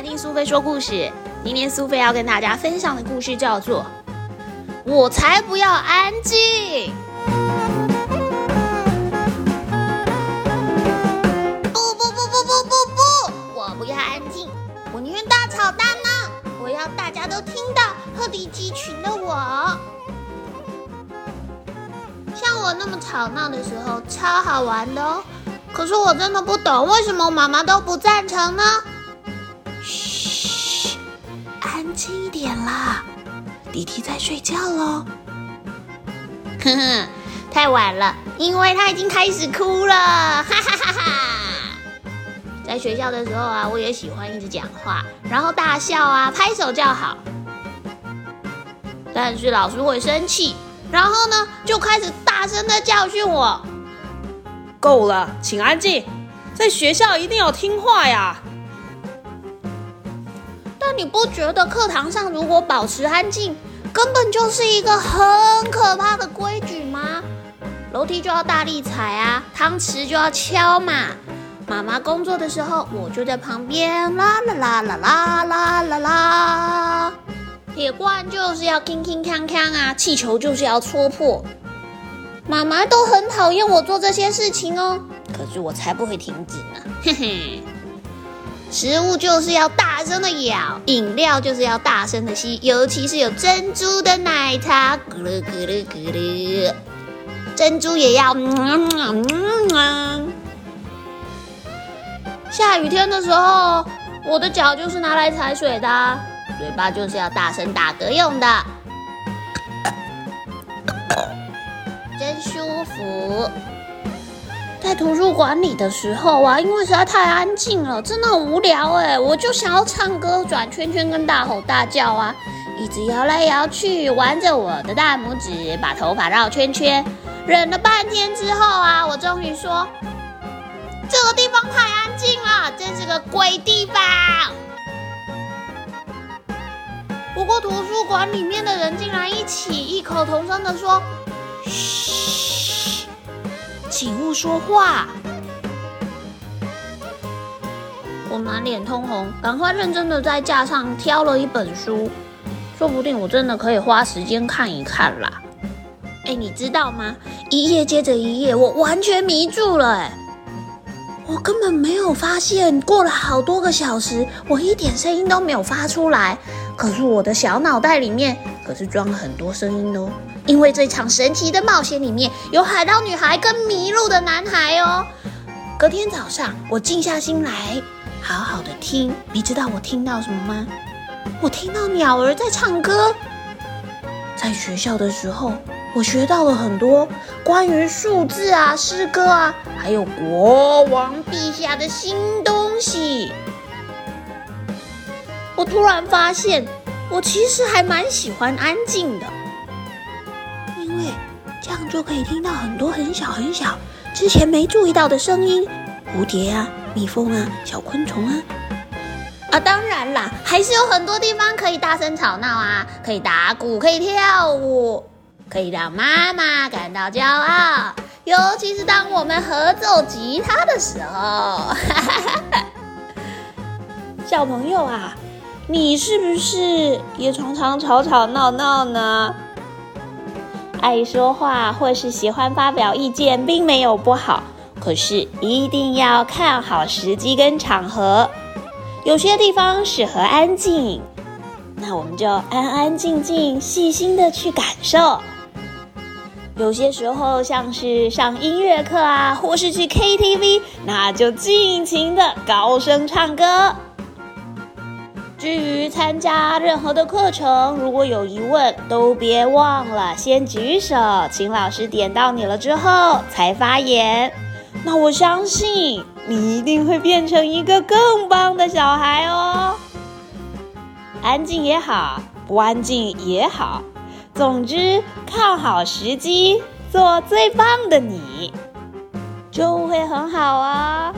欢听苏菲说故事。今天苏菲要跟大家分享的故事叫做《我才不要安静》。不不不不不不不，我不要安静，我宁愿大吵大闹，我要大家都听到鹤立鸡群的我。像我那么吵闹的时候，超好玩的哦。可是我真的不懂，为什么妈妈都不赞成呢？点啦，弟弟在睡觉喽。呵呵，太晚了，因为他已经开始哭了，哈哈哈哈！在学校的时候啊，我也喜欢一直讲话，然后大笑啊，拍手叫好。但是老师会生气，然后呢，就开始大声的教训我。够了，请安静，在学校一定要听话呀。你不觉得课堂上如果保持安静，根本就是一个很可怕的规矩吗？楼梯就要大力踩啊，汤匙就要敲嘛。妈妈工作的时候，我就在旁边啦啦啦啦啦啦啦啦。铁罐就是要铿铿锵锵啊，气球就是要戳破。妈妈都很讨厌我做这些事情哦，可是我才不会停止呢，嘿嘿。食物就是要大声的咬，饮料就是要大声的吸，尤其是有珍珠的奶茶，咕噜咕噜咕噜，珍珠也要。下雨天的时候，我的脚就是拿来踩水的，嘴巴就是要大声打嗝用的。真舒服。在图书馆里的时候啊，因为实在太安静了，真的很无聊哎，我就想要唱歌、转圈圈跟大吼大叫啊，一直摇来摇去，玩着我的大拇指，把头发绕圈圈。忍了半天之后啊，我终于说：“这个地方太安静了，真是个鬼地方。”不过图书馆里面的人竟然一起异口同声的说。嘘，请勿说话。我满脸通红，赶快认真的在架上挑了一本书，说不定我真的可以花时间看一看啦。哎，你知道吗？一页接着一页，我完全迷住了。哎，我根本没有发现，过了好多个小时，我一点声音都没有发出来。可是我的小脑袋里面可是装了很多声音哦。因为这场神奇的冒险里面有海盗女孩跟迷路的男孩哦。隔天早上，我静下心来，好好的听。你知道我听到什么吗？我听到鸟儿在唱歌。在学校的时候，我学到了很多关于数字啊、诗歌啊，还有国王陛下的新东西。我突然发现，我其实还蛮喜欢安静的。因为这样就可以听到很多很小很小、之前没注意到的声音，蝴蝶啊、蜜蜂啊、小昆虫啊。啊，当然啦，还是有很多地方可以大声吵闹啊，可以打鼓，可以跳舞，可以让妈妈感到骄傲。尤其是当我们合奏吉他的时候。小朋友啊，你是不是也常常吵吵闹闹呢？爱说话或是喜欢发表意见，并没有不好，可是一定要看好时机跟场合。有些地方适合安静，那我们就安安静静、细心的去感受。有些时候，像是上音乐课啊，或是去 KTV，那就尽情的高声唱歌。至于参加任何的课程，如果有疑问，都别忘了先举手，请老师点到你了之后才发言。那我相信你一定会变成一个更棒的小孩哦。安静也好，不安静也好，总之看好时机，做最棒的你，就会很好啊。